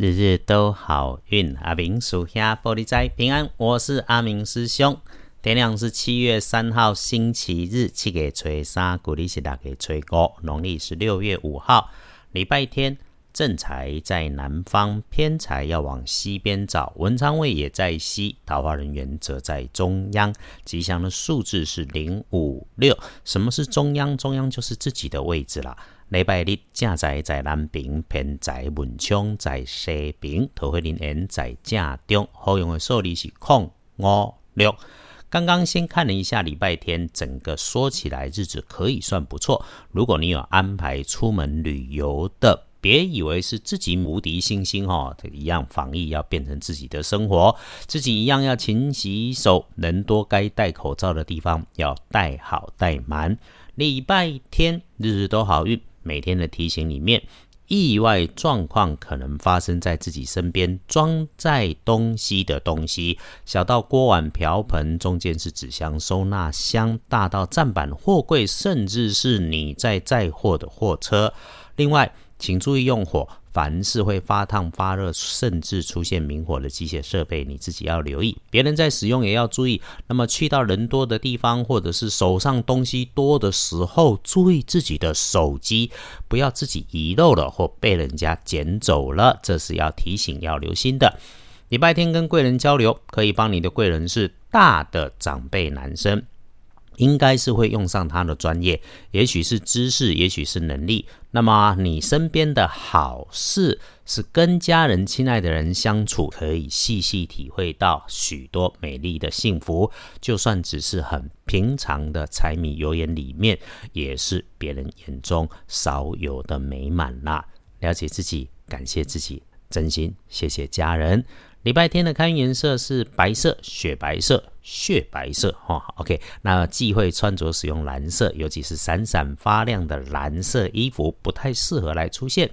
日日都好运，阿明属下玻璃斋平安。我是阿明师兄。天亮是七月三号星期日，七月初三，古历是大月初五，农历是六月五号，礼拜天。正财在南方，偏财要往西边找。文昌位也在西，桃花人员则在中央。吉祥的数字是零五六。什么是中央？中央就是自己的位置啦。礼拜日正在在南平，偏在文昌在西平，桃花人缘在正中。好用的数字是空五六。刚刚先看了一下礼拜天，整个说起来日子可以算不错。如果你有安排出门旅游的，别以为是自己无敌星星哈，一样防疫要变成自己的生活，自己一样要勤洗手，人多该戴口罩的地方要戴好戴满。礼拜天日日都好运，每天的提醒里面，意外状况可能发生在自己身边，装载东西的东西，小到锅碗瓢盆，中间是纸箱收纳箱，大到站板货柜，甚至是你在载货的货车。另外。请注意用火，凡是会发烫、发热，甚至出现明火的机械设备，你自己要留意。别人在使用也要注意。那么去到人多的地方，或者是手上东西多的时候，注意自己的手机不要自己遗漏了或被人家捡走了，这是要提醒要留心的。礼拜天跟贵人交流，可以帮你的贵人是大的长辈男生。应该是会用上他的专业，也许是知识，也许是能力。那么你身边的好事是跟家人、亲爱的人相处，可以细细体会到许多美丽的幸福。就算只是很平常的柴米油盐里面，也是别人眼中少有的美满啦。了解自己，感谢自己，真心谢谢家人。礼拜天的开运颜色是白色、雪白色、血白色，哈，OK。那忌讳穿着使用蓝色，尤其是闪闪发亮的蓝色衣服，不太适合来出现。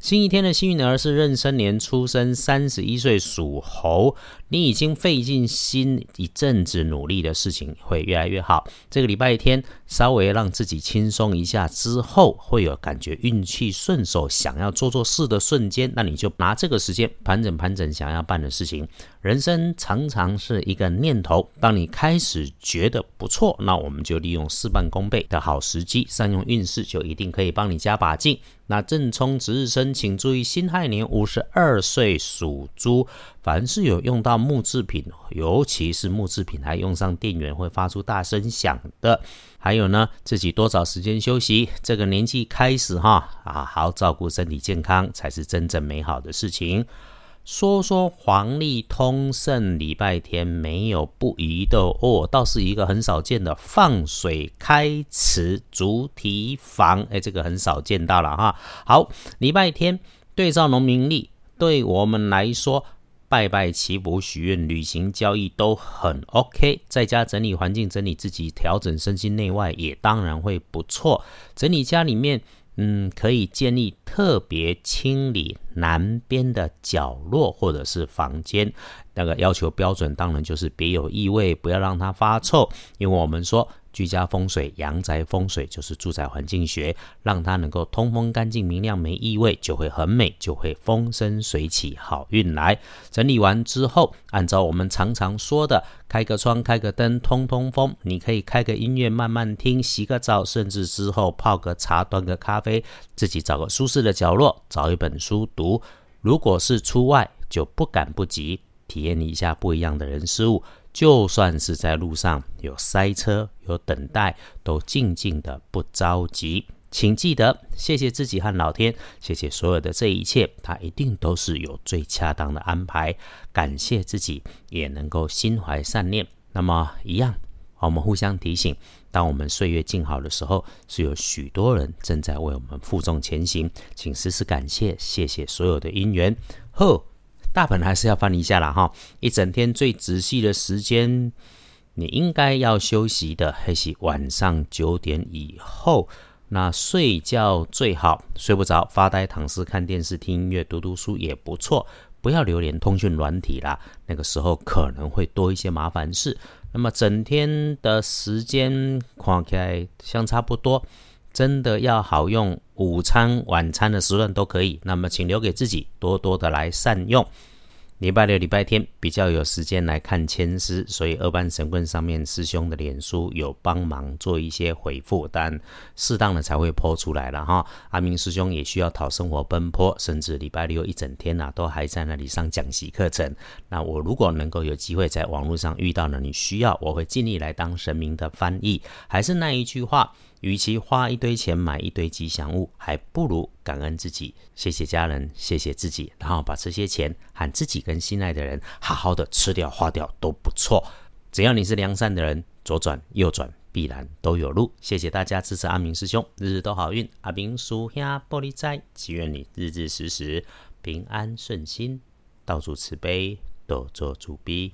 新一天的幸运儿是壬申年出生，三十一岁属猴。你已经费尽心一阵子努力的事情会越来越好。这个礼拜天稍微让自己轻松一下之后，会有感觉运气顺手，想要做做事的瞬间，那你就拿这个时间盘整盘整想要办的事情。人生常常是一个念头，当你开始觉得不错，那我们就利用事半功倍的好时机，善用运势，就一定可以帮你加把劲。那正冲值日生，请注意，辛亥年五十二岁属猪，凡是有用到木制品，尤其是木制品还用上电源会发出大声响的，还有呢，自己多少时间休息。这个年纪开始哈，好好照顾身体健康，才是真正美好的事情。说说黄历通胜礼拜天没有不宜的哦，倒是一个很少见的放水开池主题房，哎，这个很少见到了哈。好，礼拜天对照农民历，对我们来说，拜拜祈福许愿、旅行交易都很 OK，在家整理环境、整理自己、调整身心内外也当然会不错，整理家里面。嗯，可以建议特别清理南边的角落或者是房间，那个要求标准当然就是别有异味，不要让它发臭，因为我们说。居家风水、阳宅风水就是住宅环境学，让它能够通风、干净、明亮、没异味，就会很美，就会风生水起，好运来。整理完之后，按照我们常常说的，开个窗、开个灯，通通风。你可以开个音乐慢慢听，洗个澡，甚至之后泡个茶、端个咖啡，自己找个舒适的角落，找一本书读。如果是出外，就不赶不及，体验一下不一样的人事物。就算是在路上有塞车、有等待，都静静的不着急。请记得，谢谢自己和老天，谢谢所有的这一切，他一定都是有最恰当的安排。感谢自己，也能够心怀善念。那么，一样，我们互相提醒：当我们岁月静好的时候，是有许多人正在为我们负重前行。请时时感谢，谢谢所有的因缘。后。大本还是要翻一下了哈，一整天最仔细的时间，你应该要休息的还是晚上九点以后。那睡觉最好睡不着，发呆、躺尸、看电视、听音乐、读读书也不错。不要留连通讯软体啦，那个时候可能会多一些麻烦事。那么整天的时间看起来相差不多。真的要好用，午餐、晚餐的时段都可以。那么，请留给自己多多的来善用。礼拜六、礼拜天比较有时间来看签诗，所以二班神棍上面师兄的脸书有帮忙做一些回复，但适当的才会泼出来了哈。阿明师兄也需要讨生活奔波，甚至礼拜六一整天呐都还在那里上讲习课程。那我如果能够有机会在网络上遇到了你需要，我会尽力来当神明的翻译。还是那一句话。与其花一堆钱买一堆吉祥物，还不如感恩自己，谢谢家人，谢谢自己，然后把这些钱喊自己跟心爱的人好好的吃掉花掉都不错。只要你是良善的人，左转右转必然都有路。谢谢大家支持阿明师兄，日日都好运。阿明叔兄玻璃斋，祈愿你日日时时平安顺心，到处慈悲，多做主逼。